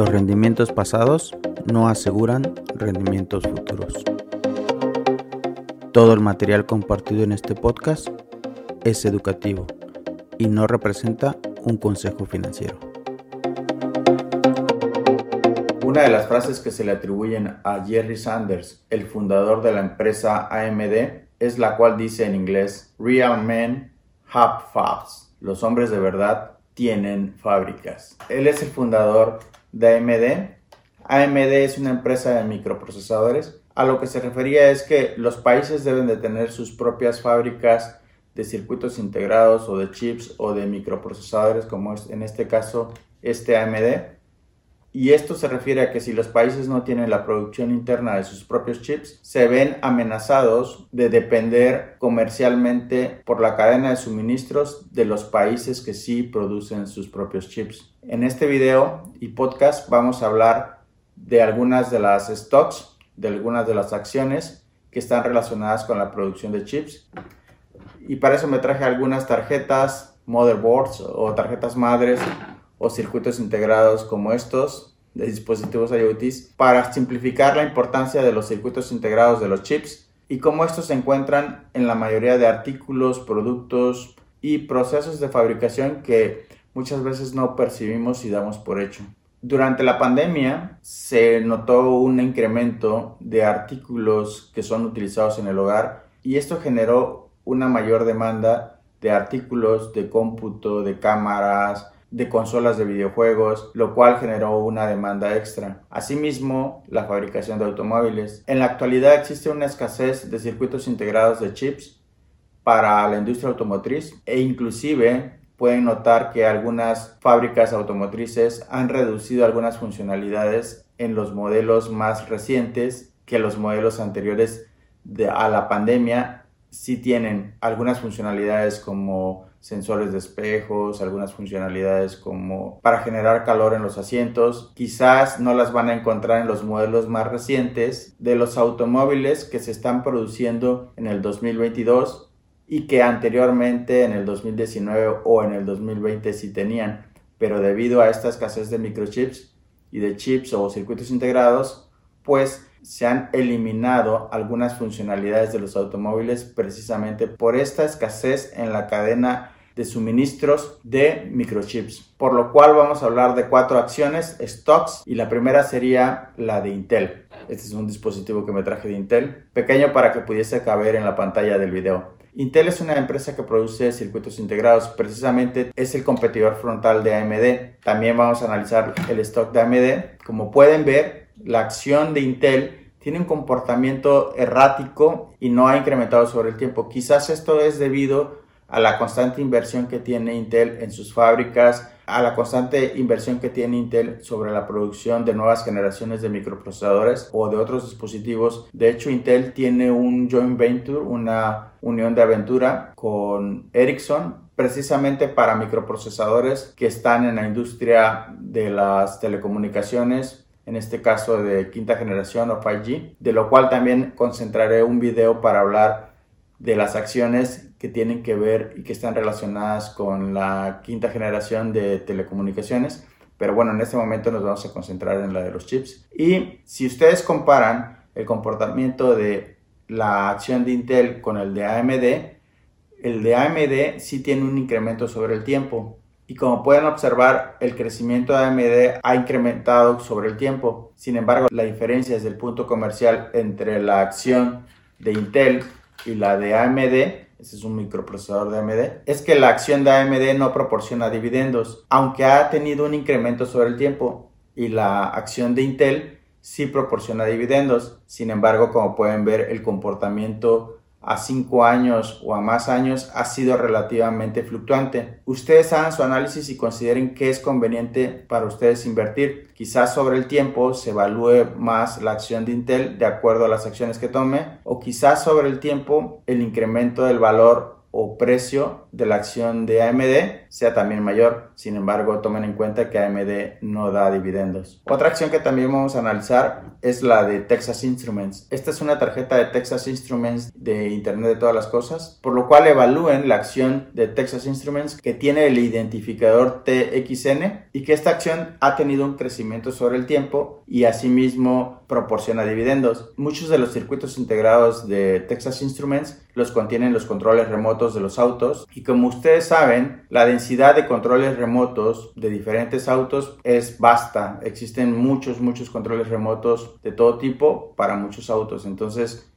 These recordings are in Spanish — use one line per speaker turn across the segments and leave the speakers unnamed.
Los rendimientos pasados no aseguran rendimientos futuros. Todo el material compartido en este podcast es educativo y no representa un consejo financiero. Una de las frases que se le atribuyen a Jerry Sanders, el fundador de la empresa AMD, es la cual dice en inglés, Real men have fabs. Los hombres de verdad tienen fábricas. Él es el fundador de AMD. AMD es una empresa de microprocesadores. A lo que se refería es que los países deben de tener sus propias fábricas de circuitos integrados o de chips o de microprocesadores como es en este caso este AMD. Y esto se refiere a que si los países no tienen la producción interna de sus propios chips, se ven amenazados de depender comercialmente por la cadena de suministros de los países que sí producen sus propios chips. En este video y podcast vamos a hablar de algunas de las stocks, de algunas de las acciones que están relacionadas con la producción de chips. Y para eso me traje algunas tarjetas, motherboards o tarjetas madres o circuitos integrados como estos de dispositivos IoT para simplificar la importancia de los circuitos integrados de los chips y cómo estos se encuentran en la mayoría de artículos, productos y procesos de fabricación que muchas veces no percibimos y damos por hecho. Durante la pandemia se notó un incremento de artículos que son utilizados en el hogar y esto generó una mayor demanda de artículos de cómputo, de cámaras, de consolas de videojuegos, lo cual generó una demanda extra. Asimismo, la fabricación de automóviles. En la actualidad existe una escasez de circuitos integrados de chips para la industria automotriz e inclusive pueden notar que algunas fábricas automotrices han reducido algunas funcionalidades en los modelos más recientes que los modelos anteriores a la pandemia sí tienen algunas funcionalidades como sensores de espejos, algunas funcionalidades como para generar calor en los asientos. Quizás no las van a encontrar en los modelos más recientes de los automóviles que se están produciendo en el 2022 y que anteriormente en el 2019 o en el 2020 sí tenían, pero debido a esta escasez de microchips y de chips o circuitos integrados, pues se han eliminado algunas funcionalidades de los automóviles precisamente por esta escasez en la cadena de suministros de microchips. Por lo cual vamos a hablar de cuatro acciones, stocks, y la primera sería la de Intel. Este es un dispositivo que me traje de Intel, pequeño para que pudiese caber en la pantalla del video. Intel es una empresa que produce circuitos integrados, precisamente es el competidor frontal de AMD. También vamos a analizar el stock de AMD. Como pueden ver, la acción de Intel tiene un comportamiento errático y no ha incrementado sobre el tiempo. Quizás esto es debido a la constante inversión que tiene Intel en sus fábricas, a la constante inversión que tiene Intel sobre la producción de nuevas generaciones de microprocesadores o de otros dispositivos. De hecho, Intel tiene un joint venture, una unión de aventura con Ericsson precisamente para microprocesadores que están en la industria de las telecomunicaciones en este caso de quinta generación o 5G, de lo cual también concentraré un video para hablar de las acciones que tienen que ver y que están relacionadas con la quinta generación de telecomunicaciones. Pero bueno, en este momento nos vamos a concentrar en la de los chips. Y si ustedes comparan el comportamiento de la acción de Intel con el de AMD, el de AMD sí tiene un incremento sobre el tiempo, y como pueden observar, el crecimiento de AMD ha incrementado sobre el tiempo. Sin embargo, la diferencia desde el punto comercial entre la acción de Intel y la de AMD, ese es un microprocesador de AMD, es que la acción de AMD no proporciona dividendos, aunque ha tenido un incremento sobre el tiempo y la acción de Intel sí proporciona dividendos. Sin embargo, como pueden ver, el comportamiento a 5 años o a más años ha sido relativamente fluctuante. Ustedes hagan su análisis y consideren qué es conveniente para ustedes invertir. Quizás sobre el tiempo se evalúe más la acción de Intel de acuerdo a las acciones que tome o quizás sobre el tiempo el incremento del valor o precio de la acción de AMD sea también mayor. Sin embargo, tomen en cuenta que AMD no da dividendos. Otra acción que también vamos a analizar es la de Texas Instruments. Esta es una tarjeta de Texas Instruments de Internet de todas las cosas, por lo cual evalúen la acción de Texas Instruments que tiene el identificador TXN y que esta acción ha tenido un crecimiento sobre el tiempo y asimismo proporciona dividendos. Muchos de los circuitos integrados de Texas Instruments los contienen los controles remotos de los autos y como ustedes saben, la densidad de controles remotos de diferentes autos es vasta. Existen muchos, muchos controles remotos de todo tipo para muchos autos. Entonces,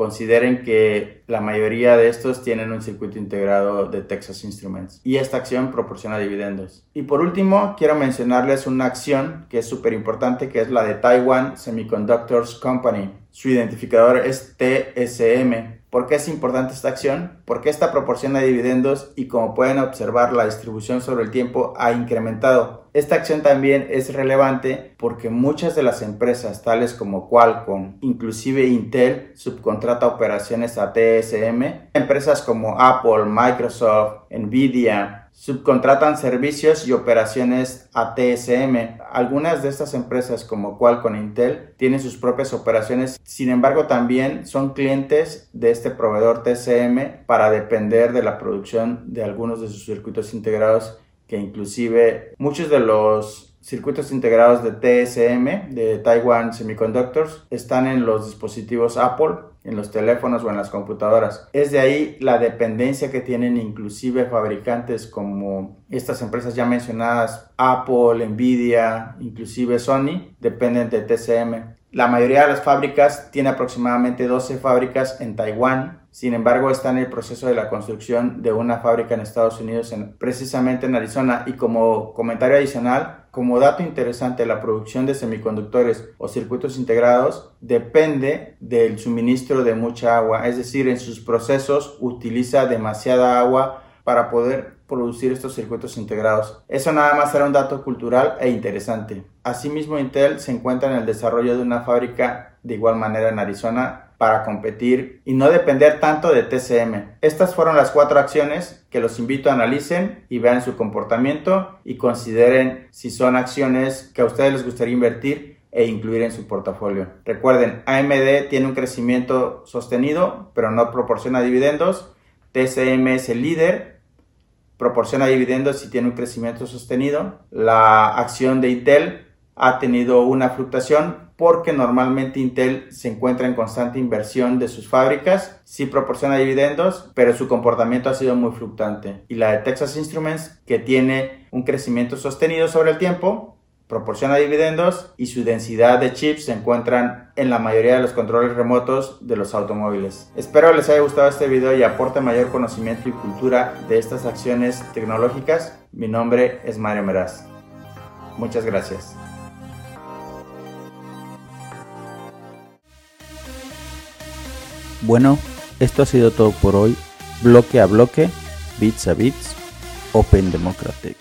consideren que la mayoría de estos tienen un circuito integrado de Texas Instruments y esta acción proporciona dividendos. Y por último, quiero mencionarles una acción que es súper importante, que es la de Taiwan Semiconductors Company. Su identificador es TSM ¿Por qué es importante esta acción? Porque esta proporciona dividendos y como pueden observar la distribución sobre el tiempo ha incrementado. Esta acción también es relevante porque muchas de las empresas tales como Qualcomm, inclusive Intel, subcontrata operaciones a TSM. Empresas como Apple, Microsoft, Nvidia, subcontratan servicios y operaciones a TSM. Algunas de estas empresas como Qualcomm Intel tienen sus propias operaciones, sin embargo también son clientes de este proveedor TSM para depender de la producción de algunos de sus circuitos integrados que inclusive muchos de los circuitos integrados de TSM, de Taiwan Semiconductors, están en los dispositivos Apple, en los teléfonos o en las computadoras. Es de ahí la dependencia que tienen inclusive fabricantes como estas empresas ya mencionadas, Apple, Nvidia, inclusive Sony, dependen de TSM. La mayoría de las fábricas tiene aproximadamente 12 fábricas en Taiwán, sin embargo está en el proceso de la construcción de una fábrica en Estados Unidos, precisamente en Arizona. Y como comentario adicional, como dato interesante, la producción de semiconductores o circuitos integrados depende del suministro de mucha agua, es decir, en sus procesos utiliza demasiada agua para poder producir estos circuitos integrados. Eso nada más era un dato cultural e interesante. Asimismo, Intel se encuentra en el desarrollo de una fábrica de igual manera en Arizona para competir y no depender tanto de TCM. Estas fueron las cuatro acciones que los invito a analicen y vean su comportamiento y consideren si son acciones que a ustedes les gustaría invertir e incluir en su portafolio. Recuerden, AMD tiene un crecimiento sostenido, pero no proporciona dividendos. TCM es el líder proporciona dividendos y tiene un crecimiento sostenido. La acción de Intel ha tenido una fluctuación porque normalmente Intel se encuentra en constante inversión de sus fábricas, sí proporciona dividendos, pero su comportamiento ha sido muy fluctuante. Y la de Texas Instruments, que tiene un crecimiento sostenido sobre el tiempo, proporciona dividendos y su densidad de chips se encuentran en la mayoría de los controles remotos de los automóviles. Espero les haya gustado este video y aporte mayor conocimiento y cultura de estas acciones tecnológicas. Mi nombre es Mario Meraz. Muchas gracias.
Bueno, esto ha sido todo por hoy. Bloque a bloque, bits a bits, Open Democratic.